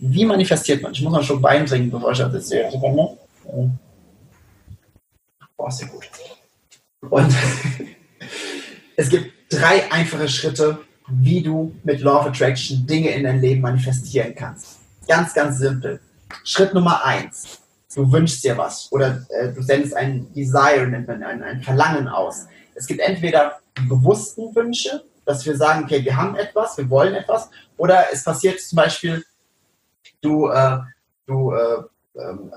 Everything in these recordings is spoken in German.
wie manifestiert man? Ich muss noch schon Bein trinken, bevor ich das erzähle. Boah, sehr gut. Und es gibt drei einfache Schritte, wie du mit Law of Attraction Dinge in dein Leben manifestieren kannst. Ganz, ganz simpel. Schritt Nummer eins. Du wünschst dir was oder äh, du sendest ein Desire, ein, ein Verlangen aus. Es gibt entweder bewussten Wünsche, dass wir sagen, okay, wir haben etwas, wir wollen etwas, oder es passiert zum Beispiel, du, äh, du äh, ähm,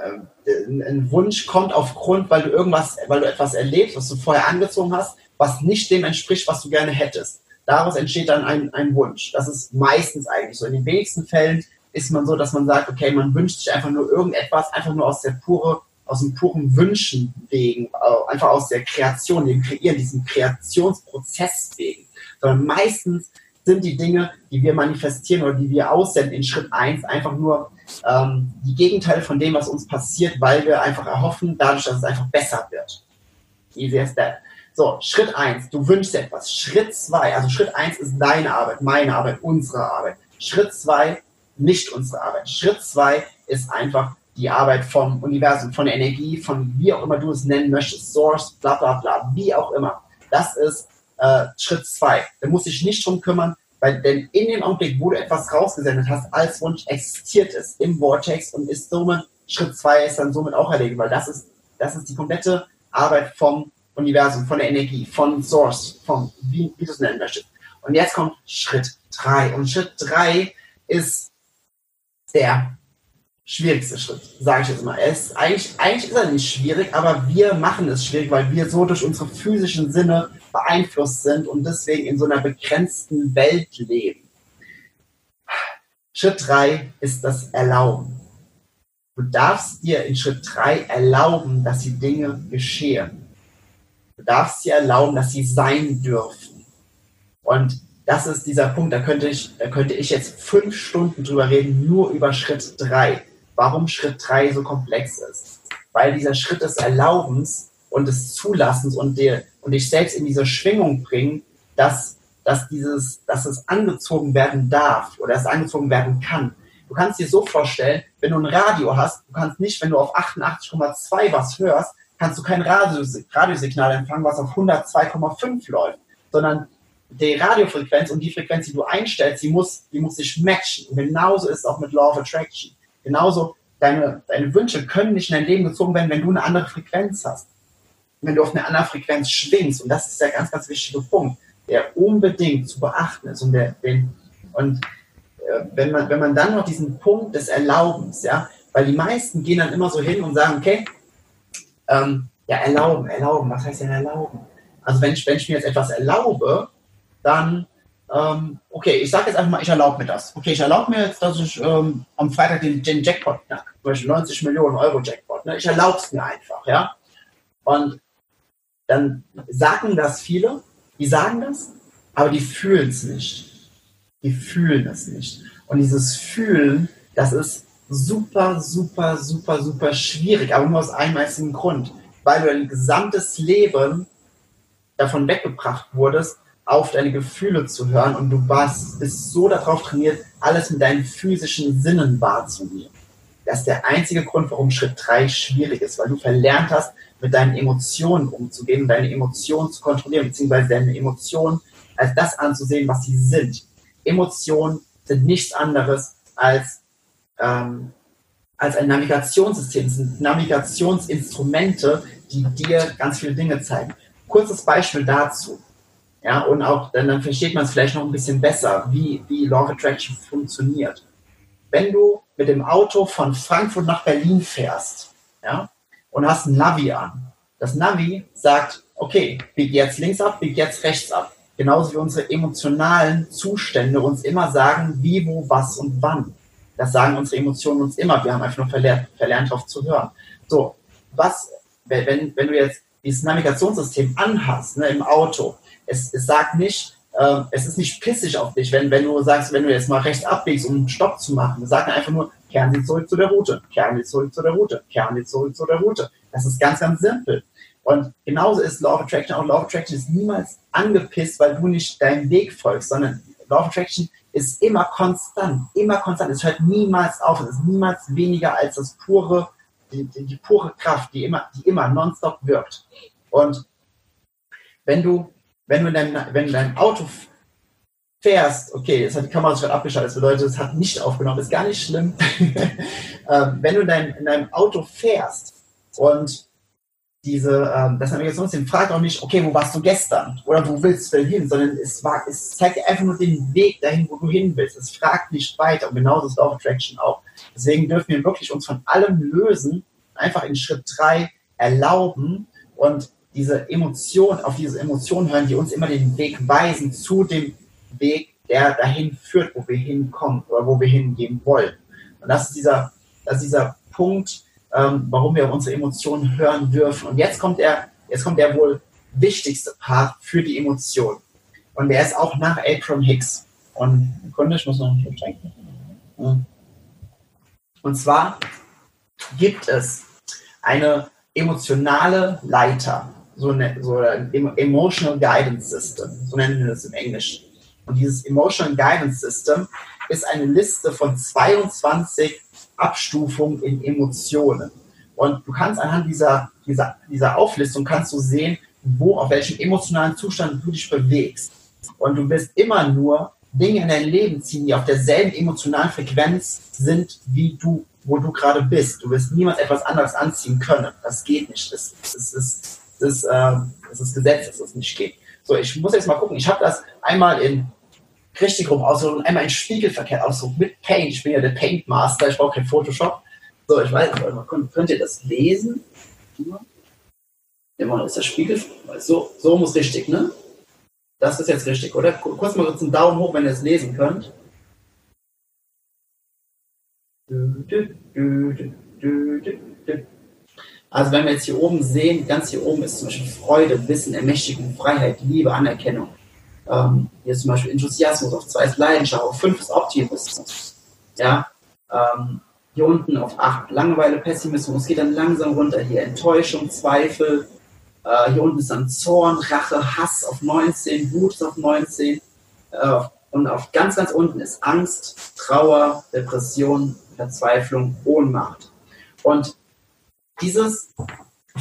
äh, ein Wunsch kommt aufgrund, weil du irgendwas, weil du etwas erlebst, was du vorher angezogen hast, was nicht dem entspricht, was du gerne hättest. Daraus entsteht dann ein, ein Wunsch. Das ist meistens eigentlich so. In den wenigsten Fällen ist man so, dass man sagt, okay, man wünscht sich einfach nur irgendetwas, einfach nur aus der pure, aus dem puren Wünschen wegen, äh, einfach aus der Kreation, dem Kreieren, diesem Kreationsprozess wegen. Sondern meistens sind die Dinge, die wir manifestieren oder die wir aussenden in Schritt 1, einfach nur ähm, die Gegenteile von dem, was uns passiert, weil wir einfach erhoffen, dadurch, dass es einfach besser wird. Easy as that. So, Schritt 1, du wünschst etwas. Schritt 2, also Schritt 1 ist deine Arbeit, meine Arbeit, unsere Arbeit. Schritt 2, nicht unsere Arbeit. Schritt 2 ist einfach die Arbeit vom Universum, von der Energie, von wie auch immer du es nennen möchtest, Source, bla bla bla, wie auch immer. Das ist äh, Schritt 2. Da musst du dich nicht drum kümmern, weil denn in dem Augenblick, wo du etwas rausgesendet hast, als Wunsch existiert es im Vortex und ist somit, Schritt 2 ist dann somit auch erledigt, weil das ist, das ist die komplette Arbeit vom Universum, von der Energie, von Source, von wie, wie du es nennen möchtest. Und jetzt kommt Schritt 3. Und Schritt 3 ist der schwierigste Schritt, sage ich jetzt mal. ist, eigentlich, eigentlich ist er nicht schwierig, aber wir machen es schwierig, weil wir so durch unsere physischen Sinne beeinflusst sind und deswegen in so einer begrenzten Welt leben. Schritt 3 ist das Erlauben. Du darfst dir in Schritt 3 erlauben, dass die Dinge geschehen. Du darfst dir erlauben, dass sie sein dürfen. Und das ist dieser Punkt, da könnte ich, da könnte ich jetzt fünf Stunden drüber reden, nur über Schritt 3. Warum Schritt 3 so komplex ist. Weil dieser Schritt des Erlaubens und des Zulassens und, der, und dich selbst in diese Schwingung bringen, dass, dass, dieses, dass es angezogen werden darf oder es angezogen werden kann. Du kannst dir so vorstellen, wenn du ein Radio hast, du kannst nicht, wenn du auf 88,2 was hörst, kannst du kein Radiosignal empfangen, was auf 102,5 läuft, sondern die Radiofrequenz und die Frequenz, die du einstellst, die muss, die muss sich matchen. Und genauso ist es auch mit Law of Attraction. Genauso, deine, deine Wünsche können nicht in dein Leben gezogen werden, wenn du eine andere Frequenz hast wenn du auf eine andere Frequenz schwingst, und das ist der ganz, ganz wichtige Punkt, der unbedingt zu beachten ist. Und, der, den, und äh, wenn, man, wenn man dann noch diesen Punkt des Erlaubens, ja, weil die meisten gehen dann immer so hin und sagen, okay, ähm, ja, erlauben, erlauben, was heißt denn erlauben? Also wenn ich, wenn ich mir jetzt etwas erlaube, dann, ähm, okay, ich sage jetzt einfach mal, ich erlaube mir das. Okay, ich erlaube mir jetzt, dass ich ähm, am Freitag den, den Jackpot knack, zum Beispiel 90 Millionen Euro Jackpot. Ne? Ich erlaube es mir einfach, ja. Und dann sagen das viele, die sagen das, aber die fühlen es nicht. Die fühlen es nicht. Und dieses Fühlen, das ist super, super, super, super schwierig, aber nur aus einem einzigen Grund, weil du dein gesamtes Leben davon weggebracht wurdest, auf deine Gefühle zu hören und du warst, bist so darauf trainiert, alles mit deinen physischen Sinnen wahrzunehmen. Das ist der einzige Grund, warum Schritt 3 schwierig ist, weil du verlernt hast, mit deinen Emotionen umzugehen, deine Emotionen zu kontrollieren, beziehungsweise deine Emotionen als das anzusehen, was sie sind. Emotionen sind nichts anderes als, ähm, als ein Navigationssystem. Es sind Navigationsinstrumente, die dir ganz viele Dinge zeigen. Kurzes Beispiel dazu. Ja, und auch dann, dann versteht man es vielleicht noch ein bisschen besser, wie, wie Law of Attraction funktioniert. Wenn du mit dem Auto von Frankfurt nach Berlin fährst, ja, und hast ein Navi an. Das Navi sagt, okay, bieg jetzt links ab, bieg jetzt rechts ab. Genauso wie unsere emotionalen Zustände uns immer sagen, wie, wo, was und wann. Das sagen unsere Emotionen uns immer. Wir haben einfach nur verlernt, verlernt darauf zu hören. So, was, wenn, wenn du jetzt dieses Navigationssystem anhast, ne, im Auto, es, es sagt nicht, äh, es ist nicht pissig auf dich, wenn, wenn du sagst, wenn du jetzt mal rechts abbiegst, um einen Stopp zu machen. Es sagt einfach nur, kehren Sie zurück zu der Route, kehren Sie zurück zu der Route, kehren Sie zurück zu der Route. Das ist ganz, ganz simpel. Und genauso ist Law of Attraction auch. Law of Attraction ist niemals angepisst, weil du nicht deinen Weg folgst, sondern Law of Attraction ist immer konstant, immer konstant. Es hört niemals auf. Es ist niemals weniger als das pure, die, die, die pure Kraft, die immer, die immer nonstop wirkt. Und wenn du, wenn du in wenn in deinem Auto fährst, okay, jetzt hat die Kamera schon abgeschaltet, das bedeutet, es hat nicht aufgenommen, ist gar nicht schlimm. ähm, wenn du in deinem, in deinem Auto fährst und diese, ähm, das Navigationssystem fragt auch nicht, okay, wo warst du gestern oder wo willst du hin, sondern es, war, es zeigt dir einfach nur den Weg dahin, wo du hin willst. Es fragt nicht weiter und genauso ist Law of Attraction auch. Deswegen dürfen wir wirklich uns von allem lösen, einfach in Schritt drei erlauben und diese Emotion, auf diese Emotionen hören, die uns immer den Weg weisen zu dem Weg, der dahin führt, wo wir hinkommen oder wo wir hingehen wollen. Und das ist dieser, das ist dieser Punkt, ähm, warum wir unsere Emotionen hören dürfen. Und jetzt kommt der, jetzt kommt der wohl wichtigste Part für die Emotion. Und der ist auch nach Abram Hicks. Und Kunde, ich muss noch einen trinken. Und zwar gibt es eine emotionale Leiter, so, eine, so ein Emotional Guidance System, so nennen wir das im Englischen. Und dieses Emotional Guidance System ist eine Liste von 22 Abstufungen in Emotionen. Und du kannst anhand dieser, dieser, dieser Auflistung kannst du sehen, wo, auf welchem emotionalen Zustand du dich bewegst. Und du wirst immer nur Dinge in dein Leben ziehen, die auf derselben emotionalen Frequenz sind, wie du, wo du gerade bist. Du wirst niemals etwas anderes anziehen können. Das geht nicht. Das, das, das, das, das, äh, das ist Gesetz, dass das nicht geht. So, ich muss jetzt mal gucken. Ich habe das einmal in richtig rum aussuchen und einmal in spiegelverkehrt aussuchen mit Paint. Ich bin ja der Paint Master, ich brauche kein Photoshop. So, ich weiß nicht, könnt, ihr das lesen? Immer ist der Spiegel. So, so muss richtig, ne? Das ist jetzt richtig, oder? Kurz mal kurz einen Daumen hoch, wenn ihr es lesen könnt. Also wenn wir jetzt hier oben sehen, ganz hier oben ist zum Beispiel Freude, Wissen, Ermächtigung, Freiheit, Liebe, Anerkennung. Ähm, hier ist zum Beispiel Enthusiasmus, auf zwei ist Leidenschaft, auf fünf ist Optimismus. Ja, ähm, hier unten auf acht Langeweile, Pessimismus, geht dann langsam runter. Hier Enttäuschung, Zweifel. Äh, hier unten ist dann Zorn, Rache, Hass auf 19, Wut auf 19. Äh, und auf ganz, ganz unten ist Angst, Trauer, Depression, Verzweiflung, Ohnmacht. Und dieses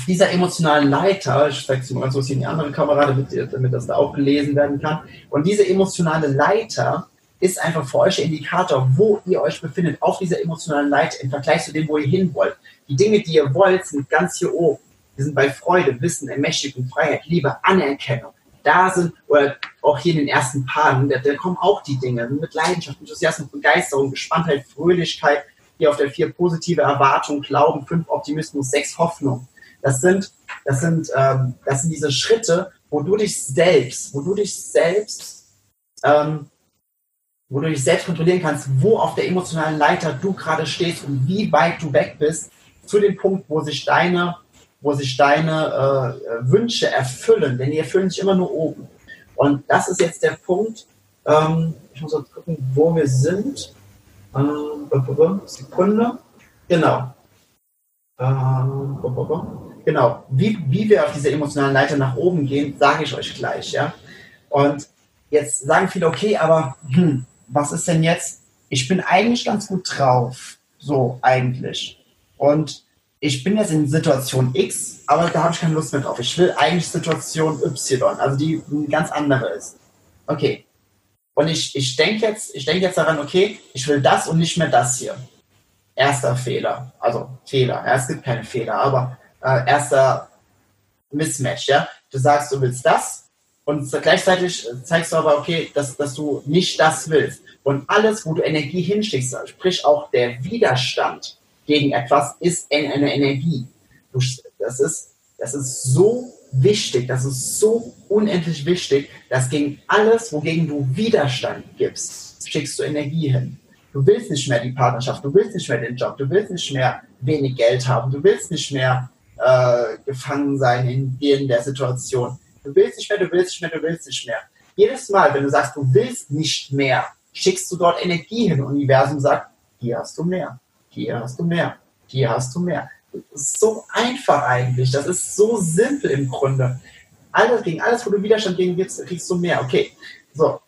dieser emotionalen Leiter, ich zeige es mal so in die andere Kamera, damit, damit das da auch gelesen werden kann. Und diese emotionale Leiter ist einfach für euch der Indikator, wo ihr euch befindet auf dieser emotionalen Leiter im Vergleich zu dem, wo ihr hin wollt. Die Dinge, die ihr wollt, sind ganz hier oben. Die sind bei Freude, Wissen, Ermächtigung, Freiheit, Liebe, Anerkennung. Da sind, oder auch hier in den ersten Paaren, da, da kommen auch die Dinge mit Leidenschaft, Enthusiasmus, Begeisterung, Gespanntheit, Fröhlichkeit, hier auf der vier positive Erwartung, Glauben, fünf Optimismus, sechs Hoffnung. Das sind, das sind, ähm, das sind diese Schritte, wo du dich selbst, wo du dich selbst, ähm, wo du dich selbst kontrollieren kannst, wo auf der emotionalen Leiter du gerade stehst und wie weit du weg bist zu dem Punkt, wo sich deine, wo sich deine äh, Wünsche erfüllen, denn die erfüllen sich immer nur oben. Und das ist jetzt der Punkt. Ähm, ich muss jetzt gucken, wo wir sind. Ähm, Sekunde. Genau. Ähm, Genau, wie, wie wir auf dieser emotionalen Leiter nach oben gehen, sage ich euch gleich, ja. Und jetzt sagen viele, okay, aber hm, was ist denn jetzt? Ich bin eigentlich ganz gut drauf, so eigentlich. Und ich bin jetzt in Situation X, aber da habe ich keine Lust mehr drauf. Ich will eigentlich Situation Y, also die ganz andere ist. Okay. Und ich, ich denke jetzt, ich jetzt daran, okay, ich will das und nicht mehr das hier. Erster Fehler. Also Fehler. Ja, es gibt keine Fehler, aber äh, erster Mismatch, ja. Du sagst, du willst das und gleichzeitig zeigst du aber, okay, dass, dass du nicht das willst. Und alles, wo du Energie hinschickst, sprich auch der Widerstand gegen etwas, ist eine Energie. Das, ist, das ist so wichtig, das ist so unendlich wichtig, dass gegen alles, wogegen du Widerstand gibst, schickst du Energie hin. Du willst nicht mehr die Partnerschaft, du willst nicht mehr den Job, du willst nicht mehr wenig Geld haben, du willst nicht mehr äh, gefangen sein in, in der Situation. Du willst nicht mehr, du willst nicht mehr, du willst nicht mehr. Jedes Mal, wenn du sagst, du willst nicht mehr, schickst du dort Energie hin. Universum sagt, hier hast du mehr, hier hast du mehr, hier hast du mehr. So einfach eigentlich. Das ist so simpel im Grunde. Alles gegen alles, wo du Widerstand gegen gibst, kriegst du mehr. Okay. So.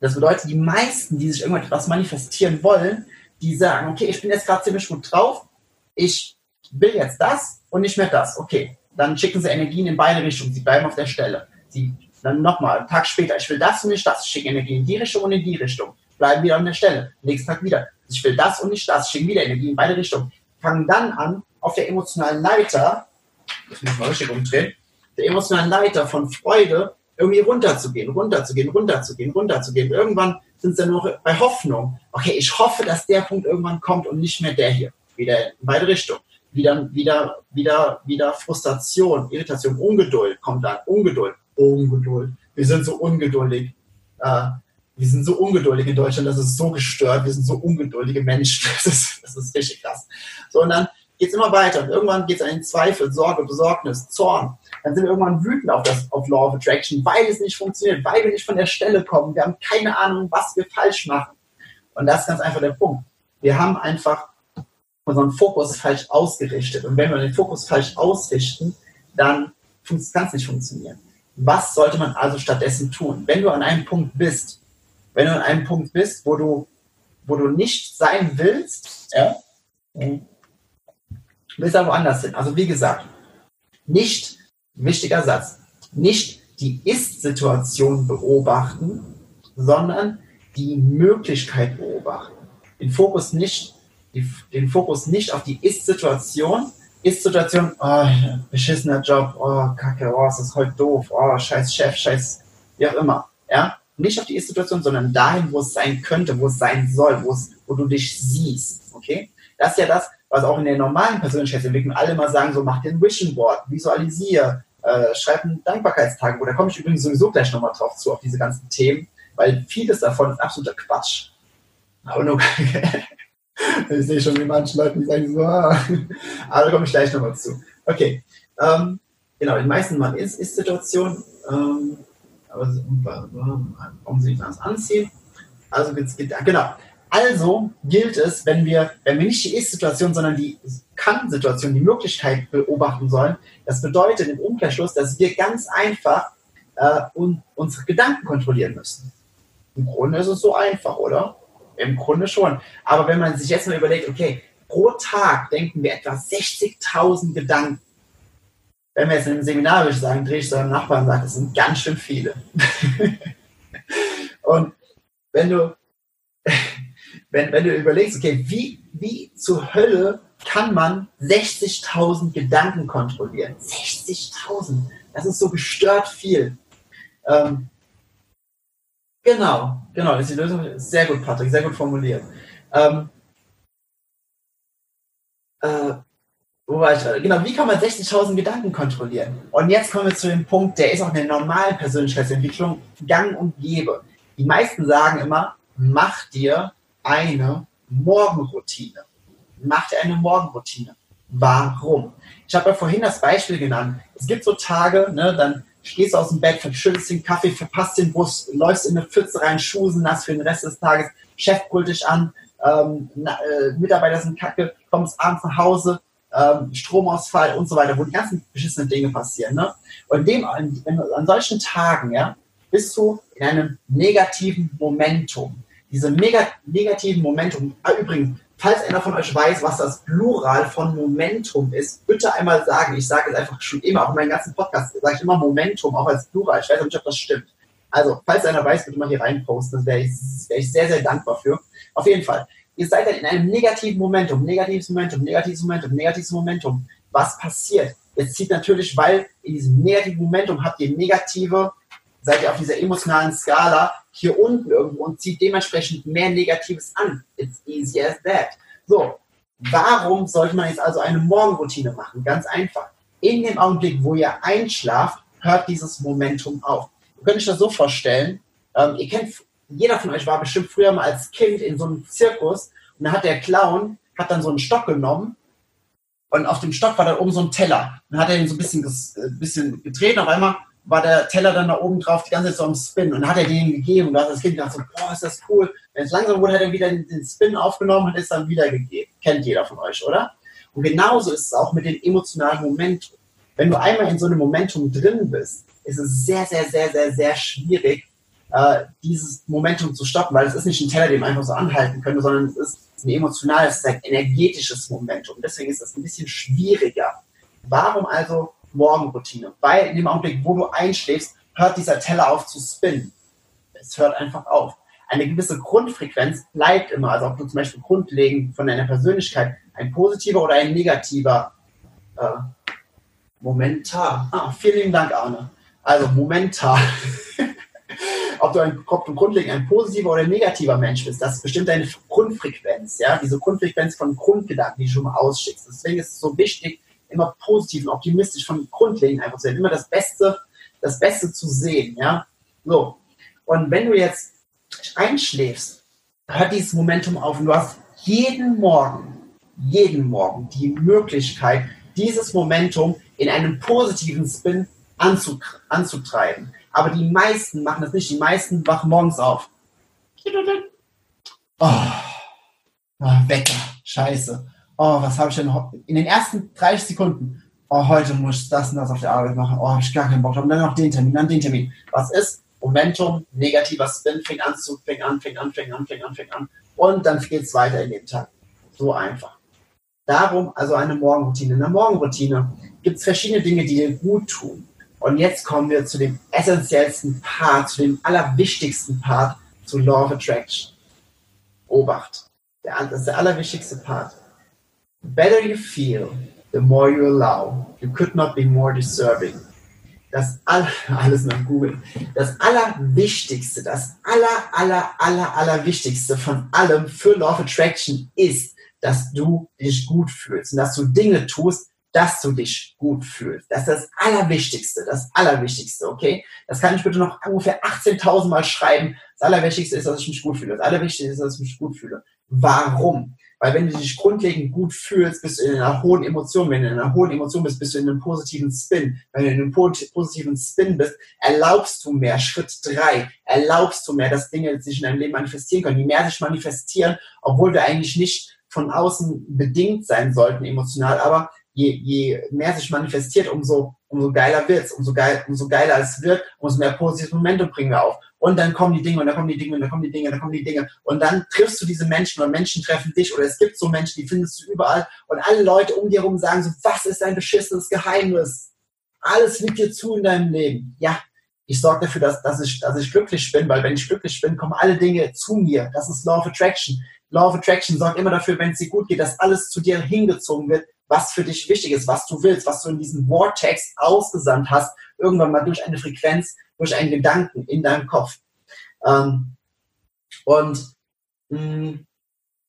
Das bedeutet, die meisten, die sich irgendwas manifestieren wollen, die sagen, okay, ich bin jetzt gerade ziemlich gut drauf, ich will jetzt das und nicht mehr das. Okay, dann schicken sie Energien in beide Richtungen, sie bleiben auf der Stelle. Sie dann nochmal, einen Tag später, ich will das und nicht das, ich schicke Energie in die Richtung und in die Richtung, bleiben wieder an der Stelle. Nächsten Tag wieder, ich will das und nicht das, schicken wieder Energie in beide Richtungen. Fangen dann an, auf der emotionalen Leiter, das muss man richtig umdrehen, der emotionalen Leiter von Freude irgendwie runterzugehen, runterzugehen, runterzugehen, runterzugehen. Irgendwann sind sie nur bei Hoffnung. Okay, ich hoffe, dass der Punkt irgendwann kommt und nicht mehr der hier. Wieder in beide Richtungen. Wieder, wieder, wieder, wieder Frustration, Irritation, Ungeduld kommt dann. Ungeduld, Ungeduld. Wir sind so ungeduldig. Äh, wir sind so ungeduldig in Deutschland, das ist so gestört. Wir sind so ungeduldige Menschen. Das ist, das ist richtig krass. So, und dann geht es immer weiter. Und irgendwann geht es an den Zweifel, Sorge, Besorgnis, Zorn. Dann sind wir irgendwann wütend auf, das, auf Law of Attraction, weil es nicht funktioniert, weil wir nicht von der Stelle kommen. Wir haben keine Ahnung, was wir falsch machen. Und das ist ganz einfach der Punkt. Wir haben einfach unseren Fokus falsch ausgerichtet. Und wenn wir den Fokus falsch ausrichten, dann kann es nicht funktionieren. Was sollte man also stattdessen tun? Wenn du an einem Punkt bist, wenn du an einem Punkt bist, wo du, wo du nicht sein willst, ja, willst aber woanders hin. Also wie gesagt, nicht, wichtiger Satz, nicht die Ist-Situation beobachten, sondern die Möglichkeit beobachten. Den Fokus nicht, den Fokus nicht auf die Ist-Situation. Ist-Situation, oh, beschissener Job, oh, kacke, oh, ist das heute doof, oh, scheiß Chef, scheiß, wie auch immer. Ja? Nicht auf die Ist-Situation, sondern dahin, wo es sein könnte, wo es sein soll, wo, es, wo du dich siehst. Okay? Das ist ja das, was auch in der normalen Persönlichkeitsentwicklung alle mal sagen, so mach dir ein Vision Board, visualisiere, äh, schreib ein Dankbarkeitstagebuch. Da komme ich übrigens sowieso gleich nochmal drauf zu, auf diese ganzen Themen, weil vieles davon ist absoluter Quatsch. Aber nur, ich sehe schon, wie manche Leute sagen so, ah. aber da komme ich gleich nochmal zu. Okay, ähm, genau, in den meisten Mal ist, ist Situation, ähm, aber warum sie das anziehen? Also, genau, also gilt es, wenn wir, wenn wir nicht die Ist-Situation, sondern die Kann-Situation, die Möglichkeit beobachten sollen, das bedeutet im Umkehrschluss, dass wir ganz einfach äh, un unsere Gedanken kontrollieren müssen. Im Grunde ist es so einfach, oder? Im Grunde schon. Aber wenn man sich jetzt mal überlegt, okay, pro Tag denken wir etwa 60.000 Gedanken. Wenn wir jetzt in einem Seminar, würde ich sagen, drehe ich zu einem Nachbarn und sage, das sind ganz schön viele. und wenn du, wenn, wenn du überlegst, okay, wie, wie zur Hölle kann man 60.000 Gedanken kontrollieren? 60.000, das ist so gestört viel. Ähm, genau, genau, das ist die Lösung. Sehr gut, Patrick, sehr gut formuliert. Ähm, äh, wo war ich Genau, wie kann man 60.000 Gedanken kontrollieren? Und jetzt kommen wir zu dem Punkt, der ist auch in der normalen Persönlichkeitsentwicklung gang und gäbe. Die meisten sagen immer, mach dir eine Morgenroutine. Mach dir eine Morgenroutine. Warum? Ich habe ja vorhin das Beispiel genannt. Es gibt so Tage, ne, dann stehst du aus dem Bett, verschüttest den Kaffee, verpasst den Bus, läufst in eine Pfütze rein, Schuhe sind nass für den Rest des Tages, Chef brüllt dich an, ähm, na, äh, Mitarbeiter sind kacke, kommst abends nach Hause, ähm, Stromausfall und so weiter, wo die ganzen beschissenen Dinge passieren. Ne? Und dem, an, an solchen Tagen ja, bist du in einem negativen Momentum diese mega negativen Momentum. Ah, übrigens, falls einer von euch weiß, was das Plural von Momentum ist, bitte einmal sagen. Ich sage es einfach schon immer, auch in meinen ganzen Podcasts sage ich immer Momentum, auch als Plural. Ich weiß nicht, ob das stimmt. Also, falls einer weiß, bitte mal hier reinposten. Das wäre ich, wär ich sehr, sehr dankbar für. Auf jeden Fall. Ihr seid dann in einem negativen Momentum, negatives Momentum, negatives Momentum, negatives Momentum. Was passiert? Jetzt zieht natürlich, weil in diesem negativen Momentum habt ihr negative seid ihr auf dieser emotionalen Skala hier unten irgendwo und zieht dementsprechend mehr Negatives an. It's easy as that. So, warum sollte man jetzt also eine Morgenroutine machen? Ganz einfach. In dem Augenblick, wo ihr einschlaft, hört dieses Momentum auf. Ihr könnt euch das so vorstellen, ähm, ihr kennt, jeder von euch war bestimmt früher mal als Kind in so einem Zirkus und da hat der Clown, hat dann so einen Stock genommen und auf dem Stock war dann oben so ein Teller. Dann hat er ihn so ein bisschen, äh, bisschen gedreht und auf einmal war der Teller dann da oben drauf die ganze Zeit so am Spin und hat er den gegeben da hat das Kind gedacht so, boah, ist das cool. Wenn es langsam wurde, hat er wieder den Spin aufgenommen und ist dann wieder gegeben. Kennt jeder von euch, oder? Und genauso ist es auch mit dem emotionalen Momentum. Wenn du einmal in so einem Momentum drin bist, ist es sehr, sehr, sehr, sehr, sehr schwierig, äh, dieses Momentum zu stoppen, weil es ist nicht ein Teller, den man einfach so anhalten könnte, sondern es ist ein emotionales, ein energetisches Momentum. Deswegen ist das ein bisschen schwieriger. Warum also Morgenroutine? Weil in dem Augenblick, wo du einschläfst, hört dieser Teller auf zu spinnen. Es hört einfach auf. Eine gewisse Grundfrequenz bleibt immer. Also ob du zum Beispiel grundlegend von deiner Persönlichkeit ein positiver oder ein negativer äh, momentan. Ah, vielen Dank, Arne. Also momentan. ob du, ein, ob du grundlegend ein positiver oder negativer Mensch bist, das bestimmt deine Grundfrequenz, ja, diese Grundfrequenz von Grundgedanken, die du schon mal ausschickst. Deswegen ist es so wichtig, immer positiv und optimistisch von grundlegend einfach zu sein, immer das Beste, das Beste zu sehen, ja. So. Und wenn du jetzt einschläfst, hört dieses Momentum auf und du hast jeden Morgen, jeden Morgen die Möglichkeit, dieses Momentum in einen positiven Spin anzutreiben. Aber die meisten machen das nicht. Die meisten wachen morgens auf. Oh, oh Wecker, scheiße. Oh, was habe ich denn? In den ersten 30 Sekunden. Oh, heute muss ich das und das auf der Arbeit machen. Oh, habe ich gar keinen Bock drauf. Und dann noch den Termin, dann den Termin. Was ist? Momentum, negativer Spin, fängt an zu, fängt an, fängt an, fängt an, fängt an, fängt an. Und dann geht es weiter in den Tag. So einfach. Darum also eine Morgenroutine. In der Morgenroutine gibt es verschiedene Dinge, die dir gut tun. Und jetzt kommen wir zu dem essentiellsten Part, zu dem allerwichtigsten Part, zu Law of Attraction. Obacht. Das ist der allerwichtigste Part. The better you feel, the more you allow. You could not be more deserving. Das aller, alles nach Google. Das allerwichtigste, das aller, aller, aller, allerwichtigste von allem für Law of Attraction ist, dass du dich gut fühlst und dass du Dinge tust, dass du dich gut fühlst. Das ist das Allerwichtigste, das Allerwichtigste, okay? Das kann ich bitte noch ungefähr 18.000 Mal schreiben. Das Allerwichtigste ist, dass ich mich gut fühle. Das Allerwichtigste ist, dass ich mich gut fühle. Warum? Weil wenn du dich grundlegend gut fühlst, bist du in einer hohen Emotion. Wenn du in einer hohen Emotion bist, bist du in einem positiven Spin. Wenn du in einem positiven Spin bist, erlaubst du mehr. Schritt drei, erlaubst du mehr, dass Dinge sich in deinem Leben manifestieren können. Je mehr sich manifestieren, obwohl wir eigentlich nicht von außen bedingt sein sollten emotional, aber je, je mehr sich manifestiert, umso, umso geiler wird's, umso, geil, umso geiler es wird, umso mehr positives Momentum bringen wir auf. Und dann kommen die Dinge und dann kommen die Dinge und dann kommen die Dinge und dann kommen die Dinge. Und dann triffst du diese Menschen oder Menschen treffen dich oder es gibt so Menschen, die findest du überall und alle Leute um dir herum sagen so, was ist dein beschissenes Geheimnis? Alles liegt dir zu in deinem Leben. Ja, ich sorge dafür, dass, dass, ich, dass ich glücklich bin, weil wenn ich glücklich bin, kommen alle Dinge zu mir. Das ist Law of Attraction. Law of Attraction sorgt immer dafür, wenn es dir gut geht, dass alles zu dir hingezogen wird, was für dich wichtig ist, was du willst, was du in diesem Vortex ausgesandt hast, irgendwann mal durch eine Frequenz, durch einen Gedanken in deinem Kopf. Ähm, und mh, mm,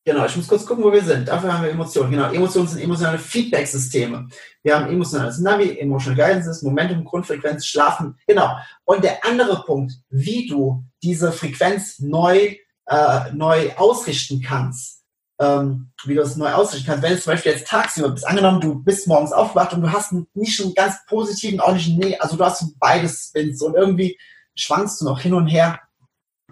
genau, ich muss kurz gucken, wo wir sind. Dafür haben wir Emotionen. Genau, Emotionen sind emotionale Feedback-Systeme. Wir haben emotionales Navi, Emotional Guidance, Momentum, Grundfrequenz, Schlafen. Genau. Und der andere Punkt, wie du diese Frequenz neu, äh, neu ausrichten kannst, ähm, wie du es neu ausrichten kannst. Wenn es zum Beispiel jetzt tagsüber bist, angenommen, du bist morgens aufgewacht und du hast nicht einen ganz positiven, auch nicht nee, also du hast beides Spins und irgendwie schwankst du noch hin und her.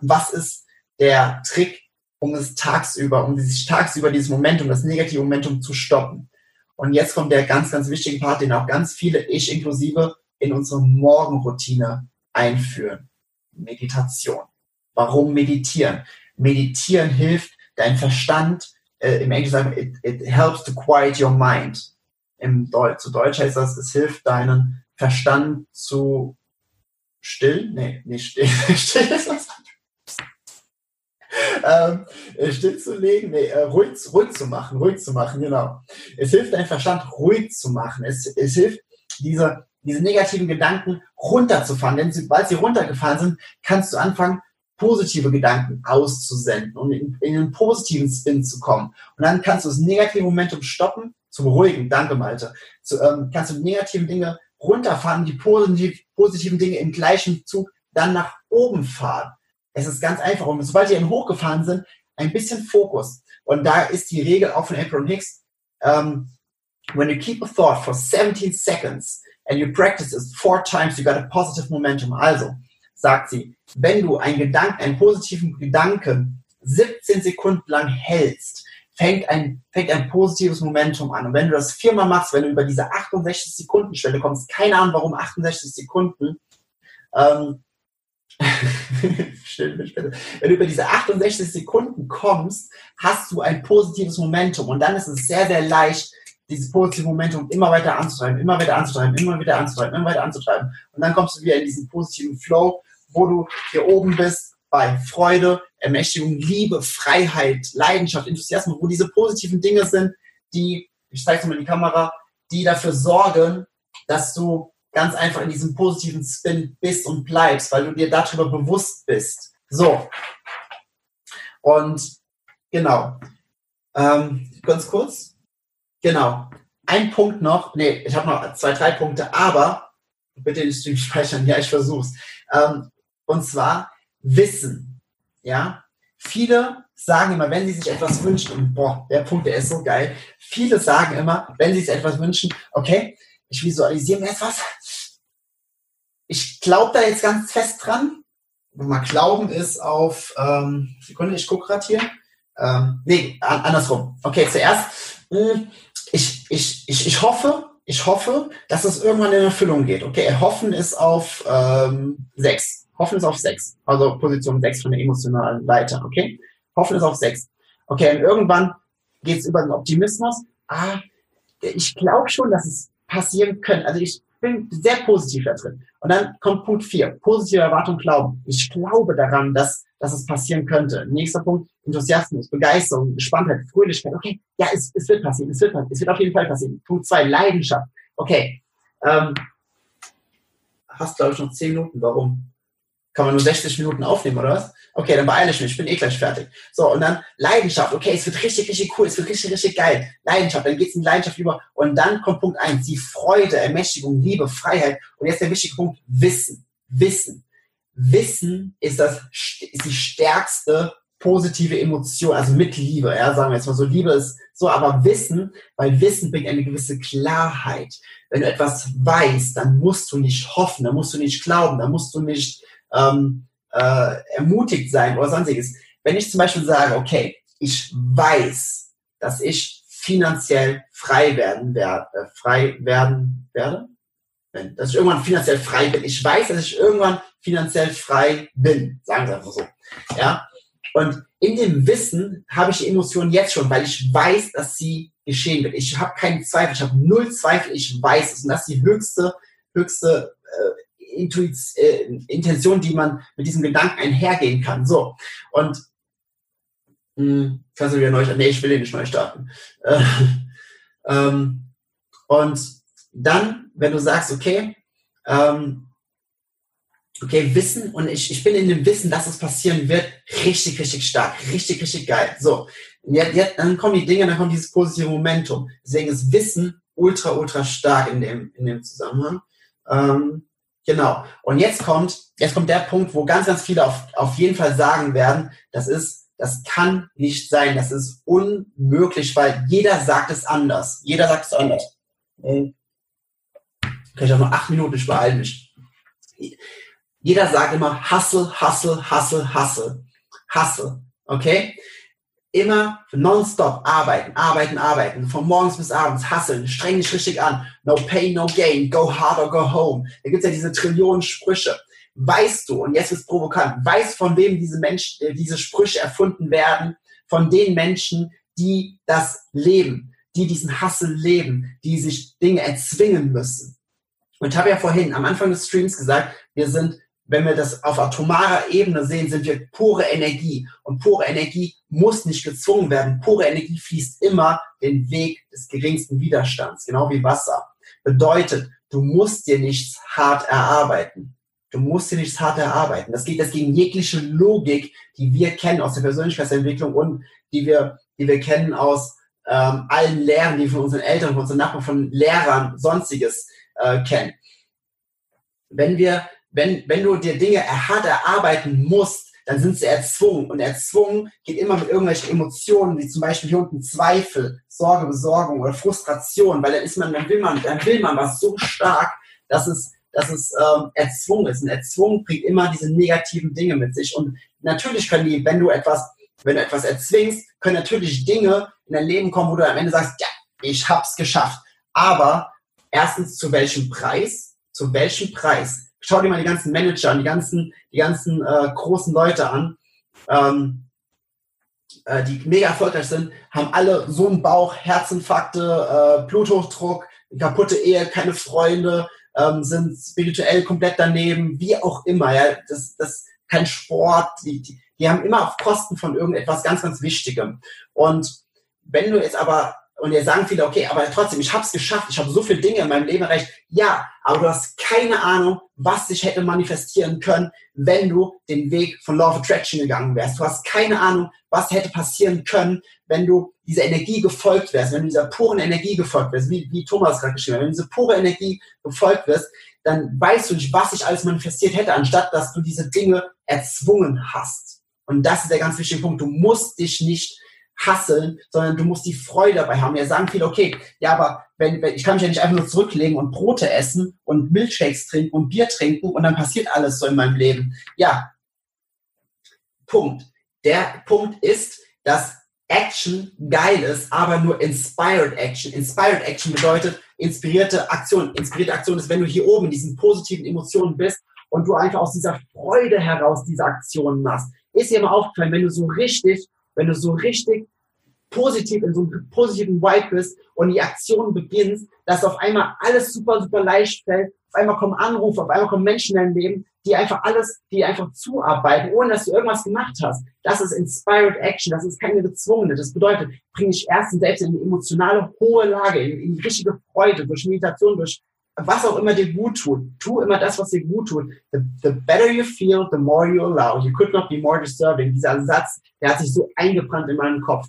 Was ist der Trick, um es tagsüber, um sich tagsüber dieses Momentum, das negative Momentum zu stoppen? Und jetzt kommt der ganz, ganz wichtige Part, den auch ganz viele, ich inklusive, in unsere Morgenroutine einführen. Meditation. Warum meditieren? Meditieren hilft, dein Verstand äh, im Englischen sagen, it, it helps to quiet your mind. Im Deutsch, zu Deutsch heißt das, es hilft deinen Verstand zu stillen. Nee, nicht still. still ist was ähm, äh, stillzulegen, nee, äh, ruhig, ruhig zu machen, ruhig zu machen, genau. Es hilft deinen Verstand ruhig zu machen. Es, es hilft, diese, diese negativen Gedanken runterzufahren. Denn sobald sie runtergefahren sind, kannst du anfangen, positive Gedanken auszusenden und in, in einen positiven Spin zu kommen. Und dann kannst du das negative Momentum stoppen, zum Ruhigen, danke Malte, zu, ähm, kannst du die negativen Dinge runterfahren, die positiv, positiven Dinge im gleichen Zug dann nach oben fahren. Es ist ganz einfach. Und sobald die dann hochgefahren sind, ein bisschen Fokus. Und da ist die Regel auch von Abraham Hicks, um, when you keep a thought for 17 seconds and you practice it four times, you got a positive momentum. Also, sagt sie, wenn du einen Gedanken, einen positiven Gedanken 17 Sekunden lang hältst, fängt ein, fängt ein positives Momentum an. Und wenn du das viermal machst, wenn du über diese 68 Sekunden Schwelle kommst, keine Ahnung warum 68 Sekunden, ähm, wenn du über diese 68 Sekunden kommst, hast du ein positives Momentum und dann ist es sehr, sehr leicht, dieses positive Momentum immer weiter anzutreiben, immer weiter anzutreiben, immer wieder anzutreiben, immer weiter anzutreiben. Und dann kommst du wieder in diesen positiven Flow, wo du hier oben bist bei Freude, Ermächtigung, Liebe, Freiheit, Leidenschaft, Enthusiasmus, wo diese positiven Dinge sind, die, ich zeige es mal in die Kamera, die dafür sorgen, dass du ganz einfach in diesem positiven Spin bist und bleibst, weil du dir darüber bewusst bist. So. Und genau. Ähm, ganz kurz. Genau. Ein Punkt noch. Nee, ich habe noch zwei, drei Punkte, aber bitte den Stream speichern. Ja, ich versuch's. Ähm, und zwar Wissen. Ja. Viele sagen immer, wenn sie sich etwas wünschen, und boah, der Punkt, der ist so geil. Viele sagen immer, wenn sie sich etwas wünschen, okay, ich visualisiere mir etwas. Ich glaube da jetzt ganz fest dran. Mal glauben ist auf, ähm, Sekunde, ich gucke gerade hier. Ähm, nee, andersrum. Okay, zuerst, mh, hm, ich, ich, ich, ich hoffe, ich hoffe, dass es irgendwann in Erfüllung geht. Okay, hoffen ist auf ähm, 6. Hoffen ist auf 6. Also Position 6 von der emotionalen Leiter. Okay? Hoffen ist auf 6. Okay, und irgendwann geht es über den Optimismus. Ah, ich glaube schon, dass es passieren können. Also ich bin sehr positiv da drin. Und dann kommt Punkt 4, positive Erwartung, Glauben. Ich glaube daran, dass, dass es passieren könnte. Nächster Punkt, Enthusiasmus, Begeisterung, Gespanntheit, Fröhlichkeit. Okay, ja, es, es wird passieren, es wird, es wird auf jeden Fall passieren. Punkt 2, Leidenschaft. Okay, ähm, hast, glaube ich, noch 10 Minuten. Warum? Kann man nur 60 Minuten aufnehmen, oder was? Okay, dann beeile ich mich, ich bin eh gleich fertig. So, und dann Leidenschaft. Okay, es wird richtig, richtig cool, es wird richtig, richtig geil. Leidenschaft, dann geht es in Leidenschaft über. Und dann kommt Punkt eins: die Freude, Ermächtigung, Liebe, Freiheit. Und jetzt der wichtige Punkt, Wissen. Wissen. Wissen ist, das, ist die stärkste positive Emotion, also mit Liebe, ja, sagen wir jetzt mal so, Liebe ist so, aber Wissen, weil Wissen bringt eine gewisse Klarheit. Wenn du etwas weißt, dann musst du nicht hoffen, dann musst du nicht glauben, dann musst du nicht ähm, äh, ermutigt sein oder sonstiges. Wenn ich zum Beispiel sage, okay, ich weiß, dass ich finanziell frei werden werde, äh, frei werden werde, wenn, dass ich irgendwann finanziell frei bin. Ich weiß, dass ich irgendwann finanziell frei bin, sagen wir einfach so. Ja, und in dem Wissen habe ich die Emotionen jetzt schon, weil ich weiß, dass sie geschehen wird. Ich habe keinen Zweifel, ich habe null Zweifel, ich weiß es. Und das ist die höchste, höchste Intuit äh, Intention, die man mit diesem Gedanken einhergehen kann. So. Und mh, hm, kannst du wieder neu starten? Nee, ich will den nicht neu starten. Äh, ähm, und dann, wenn du sagst, okay, ähm, okay, Wissen und ich, ich bin in dem Wissen, dass es passieren wird, richtig, richtig stark, richtig, richtig geil. So, jetzt, jetzt, dann kommen die Dinge, dann kommt dieses positive Momentum. Deswegen ist Wissen ultra, ultra stark in dem, in dem Zusammenhang. Ähm, Genau. Und jetzt kommt, jetzt kommt der Punkt, wo ganz, ganz viele auf, auf jeden Fall sagen werden, das ist, das kann nicht sein, das ist unmöglich, weil jeder sagt es anders. Jeder sagt es anders. Okay, ich habe noch acht Minuten, ich beeile mich. Jeder sagt immer Hustle, Hustle, Hustle, Hustle. Hustle. Okay? Immer nonstop arbeiten, arbeiten, arbeiten, von morgens bis abends hasseln, streng dich richtig an, no pain, no gain, go hard or go home. Da gibt's ja diese Trillionen Sprüche. Weißt du, und jetzt ist provokant, weißt von wem diese Menschen, äh, diese Sprüche erfunden werden? Von den Menschen, die das leben, die diesen Hassel leben, die sich Dinge erzwingen müssen. Und ich habe ja vorhin am Anfang des Streams gesagt, wir sind wenn wir das auf atomarer Ebene sehen, sind wir pure Energie. Und pure Energie muss nicht gezwungen werden. Pure Energie fließt immer den Weg des geringsten Widerstands, genau wie Wasser. Bedeutet, du musst dir nichts hart erarbeiten. Du musst dir nichts hart erarbeiten. Das geht das gegen jegliche Logik, die wir kennen aus der Persönlichkeitsentwicklung und die wir, die wir kennen aus ähm, allen Lehren, die wir von unseren Eltern, von unseren Nachbarn, von Lehrern, sonstiges äh, kennen. Wenn wir wenn, wenn du dir Dinge hart erarbeiten musst, dann sind sie erzwungen. Und erzwungen geht immer mit irgendwelchen Emotionen, wie zum Beispiel hier unten Zweifel, Sorge, Besorgung oder Frustration, weil dann ist man, dann will man, dann will man was so stark, dass es, dass es ähm, erzwungen ist. Und erzwungen bringt immer diese negativen Dinge mit sich. Und natürlich können die, wenn du etwas, wenn du etwas erzwingst, können natürlich Dinge in dein Leben kommen, wo du am Ende sagst, ja, ich hab's geschafft. Aber erstens, zu welchem Preis? Zu welchem Preis? Schau dir mal die ganzen Manager an, die ganzen, die ganzen äh, großen Leute an, ähm, äh, die mega erfolgreich sind, haben alle so einen Bauch, Herzinfarkte, äh, Bluthochdruck, kaputte Ehe, keine Freunde, ähm, sind spirituell komplett daneben, wie auch immer. Ja, das, das kein Sport, die, die, die haben immer auf Kosten von irgendetwas ganz, ganz Wichtigem. Und wenn du jetzt aber und jetzt sagen viele, okay, aber trotzdem, ich habe es geschafft, ich habe so viele Dinge in meinem Leben erreicht. Ja, aber du hast keine Ahnung, was sich hätte manifestieren können, wenn du den Weg von Law of Attraction gegangen wärst. Du hast keine Ahnung, was hätte passieren können, wenn du dieser Energie gefolgt wärst, wenn du dieser puren Energie gefolgt wärst, wie, wie Thomas gerade geschrieben hat, wenn du diese pure Energie gefolgt wirst, dann weißt du nicht, was sich alles manifestiert hätte, anstatt dass du diese Dinge erzwungen hast. Und das ist der ganz wichtige Punkt. Du musst dich nicht hasseln, sondern du musst die Freude dabei haben. Ja, sagen viele, okay, ja, aber wenn, wenn, ich kann mich ja nicht einfach nur zurücklegen und Brote essen und Milchshakes trinken und Bier trinken und dann passiert alles so in meinem Leben. Ja, Punkt. Der Punkt ist, dass Action geil ist, aber nur Inspired Action. Inspired Action bedeutet inspirierte Aktion. Inspirierte Aktion ist, wenn du hier oben in diesen positiven Emotionen bist und du einfach aus dieser Freude heraus diese Aktionen machst. Ist dir mal aufgefallen, wenn du so richtig wenn du so richtig positiv in so einem positiven Vibe bist und die Aktion beginnst, dass auf einmal alles super, super leicht fällt. Auf einmal kommen Anrufe, auf einmal kommen Menschen in dein Leben, die einfach alles, die einfach zuarbeiten, ohne dass du irgendwas gemacht hast. Das ist Inspired Action, das ist keine gezwungene. Das bedeutet, bringe ich erst selbst in eine emotionale hohe Lage, in, in richtige Freude, durch Meditation, durch was auch immer dir gut tut, tu immer das, was dir gut tut. The, the, better you feel, the more you allow. You could not be more disturbing. Dieser Satz, der hat sich so eingebrannt in meinem Kopf.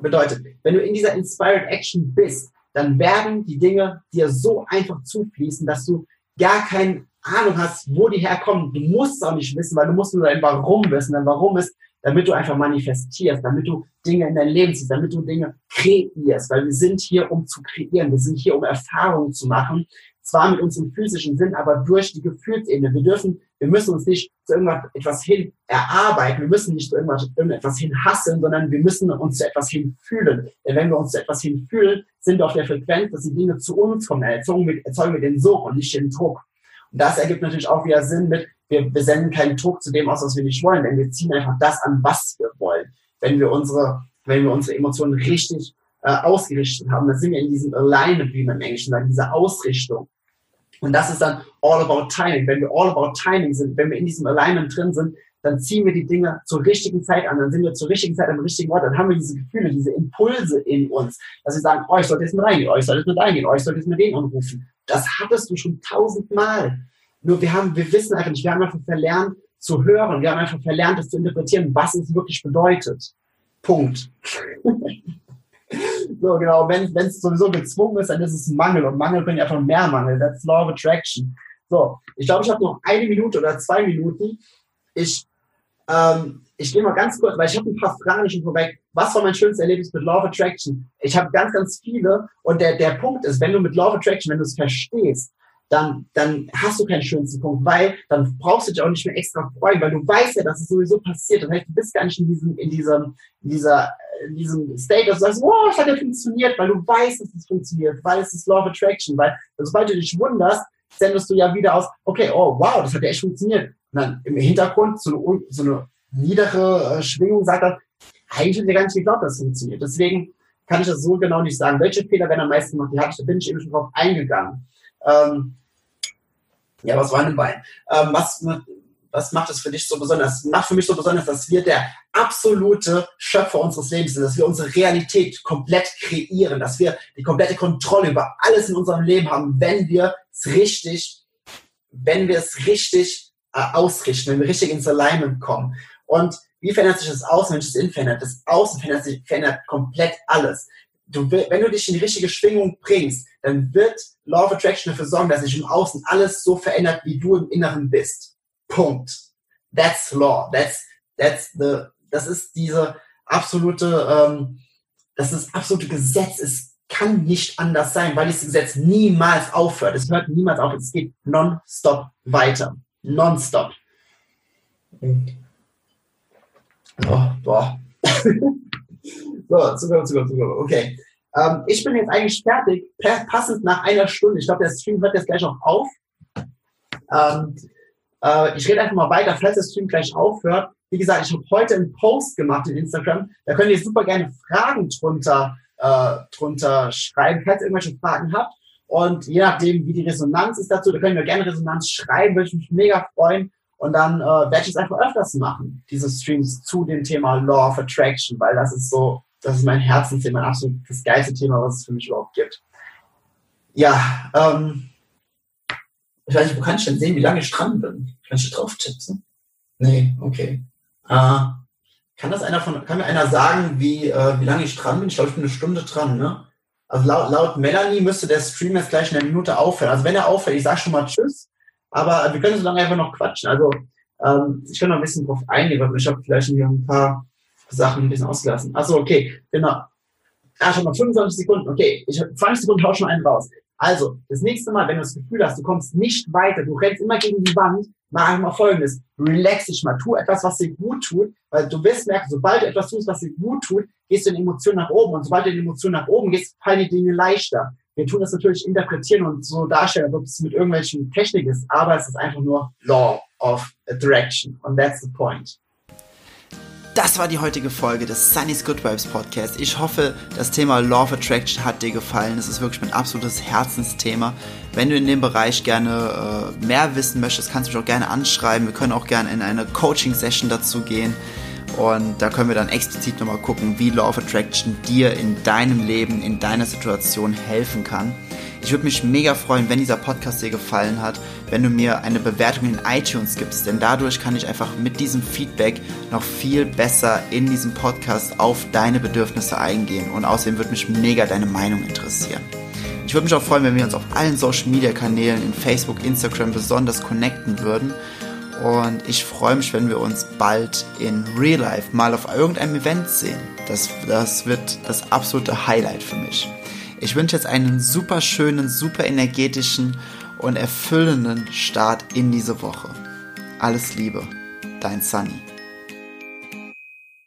Bedeutet, wenn du in dieser Inspired Action bist, dann werden die Dinge dir so einfach zufließen, dass du gar keine Ahnung hast, wo die herkommen. Du musst es auch nicht wissen, weil du musst nur dein Warum wissen. Dein Warum ist, damit du einfach manifestierst, damit du Dinge in dein Leben ziehst, damit du Dinge kreierst, weil wir sind hier, um zu kreieren, wir sind hier, um Erfahrungen zu machen, zwar mit unserem physischen Sinn, aber durch die Gefühlsebene. Wir dürfen, wir müssen uns nicht zu irgendwas hin erarbeiten, wir müssen nicht zu irgendetwas hin hasseln, sondern wir müssen uns zu etwas hinfühlen. Denn wenn wir uns zu etwas hinfühlen, sind wir auf der Frequenz, dass die Dinge zu uns kommen, erzeugen wir, erzeugen wir den Sog und nicht den Druck. Und das ergibt natürlich auch wieder Sinn mit, wir, wir senden keinen Druck zu dem aus, was wir nicht wollen, denn wir ziehen einfach das an, was wir wollen. Wenn wir unsere, wenn wir unsere Emotionen richtig äh, ausgerichtet haben, dann sind wir in diesem Alignment, wie man im Englischen sagt, dieser Ausrichtung. Und das ist dann all about timing. Wenn wir all about timing sind, wenn wir in diesem Alignment drin sind, dann ziehen wir die Dinge zur richtigen Zeit an, dann sind wir zur richtigen Zeit am richtigen Ort, dann haben wir diese Gefühle, diese Impulse in uns, dass wir sagen, oh, ich sollte jetzt mit reingehen, oh, ich sollte jetzt mit reingehen, oh, ich sollte jetzt mit denen anrufen. Das hattest du schon tausendmal. Nur wir haben, wir wissen einfach nicht, wir haben einfach verlernt zu hören, wir haben einfach verlernt, das zu interpretieren, was es wirklich bedeutet. Punkt. So, genau. Wenn es sowieso gezwungen ist, dann ist es ein Mangel. Und Mangel bringt einfach mehr Mangel. That's Law of Attraction. So, ich glaube, ich habe noch eine Minute oder zwei Minuten. Ich, ähm, ich gehe mal ganz kurz, weil ich habe ein paar Fragen schon vorweg. Was war mein schönstes Erlebnis mit Law of Attraction? Ich habe ganz, ganz viele. Und der, der Punkt ist, wenn du mit Law of Attraction, wenn du es verstehst, dann, dann hast du keinen schönsten Punkt, weil dann brauchst du dich auch nicht mehr extra freuen, weil du weißt ja, dass es sowieso passiert. Das heißt, du bist gar nicht in diesem, in diesem, in dieser, in diesem State, dass du sagst, wow, es hat ja funktioniert, weil du weißt, dass es funktioniert, weil es ist Law of Attraction, weil sobald du dich wunderst, sendest du ja wieder aus, okay, oh wow, das hat ja echt funktioniert. Und dann im Hintergrund so eine, so eine niedere äh, Schwingung sagt dann, eigentlich hat ja gar nicht geglaubt, dass es funktioniert. Deswegen kann ich das so genau nicht sagen. Welche Fehler werden am meisten gemacht? Die habe ich, da bin ich eben schon drauf eingegangen. Ähm, ja, was waren denn bei? Ähm, was, was macht es für dich so besonders? Macht für mich so besonders, dass wir der absolute Schöpfer unseres Lebens sind, dass wir unsere Realität komplett kreieren, dass wir die komplette Kontrolle über alles in unserem Leben haben, wenn wir es richtig, wenn wir es richtig äh, ausrichten, wenn wir richtig ins Alignment kommen. Und wie verändert sich das Außen, wenn sich das Innen verändert? Das Außen verändert sich, verändert komplett alles. Du, wenn du dich in die richtige Schwingung bringst, dann wird Law of Attraction dafür sorgen, dass sich im Außen alles so verändert, wie du im Inneren bist. Punkt. That's Law. That's, that's the, das ist diese absolute, ähm, das ist absolute Gesetz. Es kann nicht anders sein, weil dieses Gesetz niemals aufhört. Es hört niemals auf. Es geht nonstop weiter. Nonstop. Oh, boah. so, Zucker, Zucker, Zucker. Okay. Ähm, ich bin jetzt eigentlich fertig, passend nach einer Stunde. Ich glaube, der Stream hört jetzt gleich auch auf. Ähm, äh, ich rede einfach mal weiter, falls der Stream gleich aufhört. Wie gesagt, ich habe heute einen Post gemacht in Instagram. Da könnt ihr super gerne Fragen drunter, äh, drunter schreiben, falls ihr irgendwelche Fragen habt. Und je nachdem, wie die Resonanz ist dazu, da können wir gerne Resonanz schreiben, würde ich mich mega freuen. Und dann äh, werde ich es einfach öfters machen, diese Streams zu dem Thema Law of Attraction, weil das ist so, das ist mein Herzensthema, mein absolut das geilste Thema, was es für mich überhaupt gibt. Ja, ähm, ich weiß nicht, wo kann ich denn sehen, wie lange ich dran bin? Kann ich drauf tippen? Nee, okay. Äh, kann das einer von, kann mir einer sagen, wie, äh, wie lange ich dran bin? Ich glaube, ich bin eine Stunde dran, ne? Also laut, laut Melanie müsste der Stream jetzt gleich in einer Minute aufhören. Also wenn er aufhört, ich sage schon mal Tschüss, aber wir können so lange einfach noch quatschen. Also ähm, ich kann noch ein bisschen drauf eingehen, weil ich habe vielleicht hier ein paar Sachen ein bisschen ausgelassen. Achso, okay, genau. Ah, schon mal 25 Sekunden. Okay, ich 20 Sekunden hau schon einen raus. Also, das nächste Mal, wenn du das Gefühl hast, du kommst nicht weiter, du rennst immer gegen die Wand, mach mal folgendes. Relax dich mal. Tu etwas, was dir gut tut, weil du wirst merken, sobald du etwas tust, was dir gut tut, gehst du in Emotionen nach oben. Und sobald du in Emotionen nach oben gehst, fallen die Dinge leichter. Wir tun das natürlich interpretieren und so darstellen, ob es mit irgendwelchen Technik ist, aber es ist einfach nur Law of Attraction. Und that's the point. Das war die heutige Folge des Sunny's Good Vibes Podcast. Ich hoffe, das Thema Law of Attraction hat dir gefallen. Es ist wirklich mein absolutes Herzensthema. Wenn du in dem Bereich gerne äh, mehr wissen möchtest, kannst du mich auch gerne anschreiben. Wir können auch gerne in eine Coaching-Session dazu gehen. Und da können wir dann explizit nochmal gucken, wie Law of Attraction dir in deinem Leben, in deiner Situation helfen kann. Ich würde mich mega freuen, wenn dieser Podcast dir gefallen hat, wenn du mir eine Bewertung in iTunes gibst, denn dadurch kann ich einfach mit diesem Feedback noch viel besser in diesem Podcast auf deine Bedürfnisse eingehen und außerdem würde mich mega deine Meinung interessieren. Ich würde mich auch freuen, wenn wir uns auf allen Social Media Kanälen in Facebook, Instagram besonders connecten würden. Und ich freue mich, wenn wir uns bald in Real Life mal auf irgendeinem Event sehen. Das, das wird das absolute Highlight für mich. Ich wünsche jetzt einen super schönen, super energetischen und erfüllenden Start in diese Woche. Alles Liebe, dein Sunny.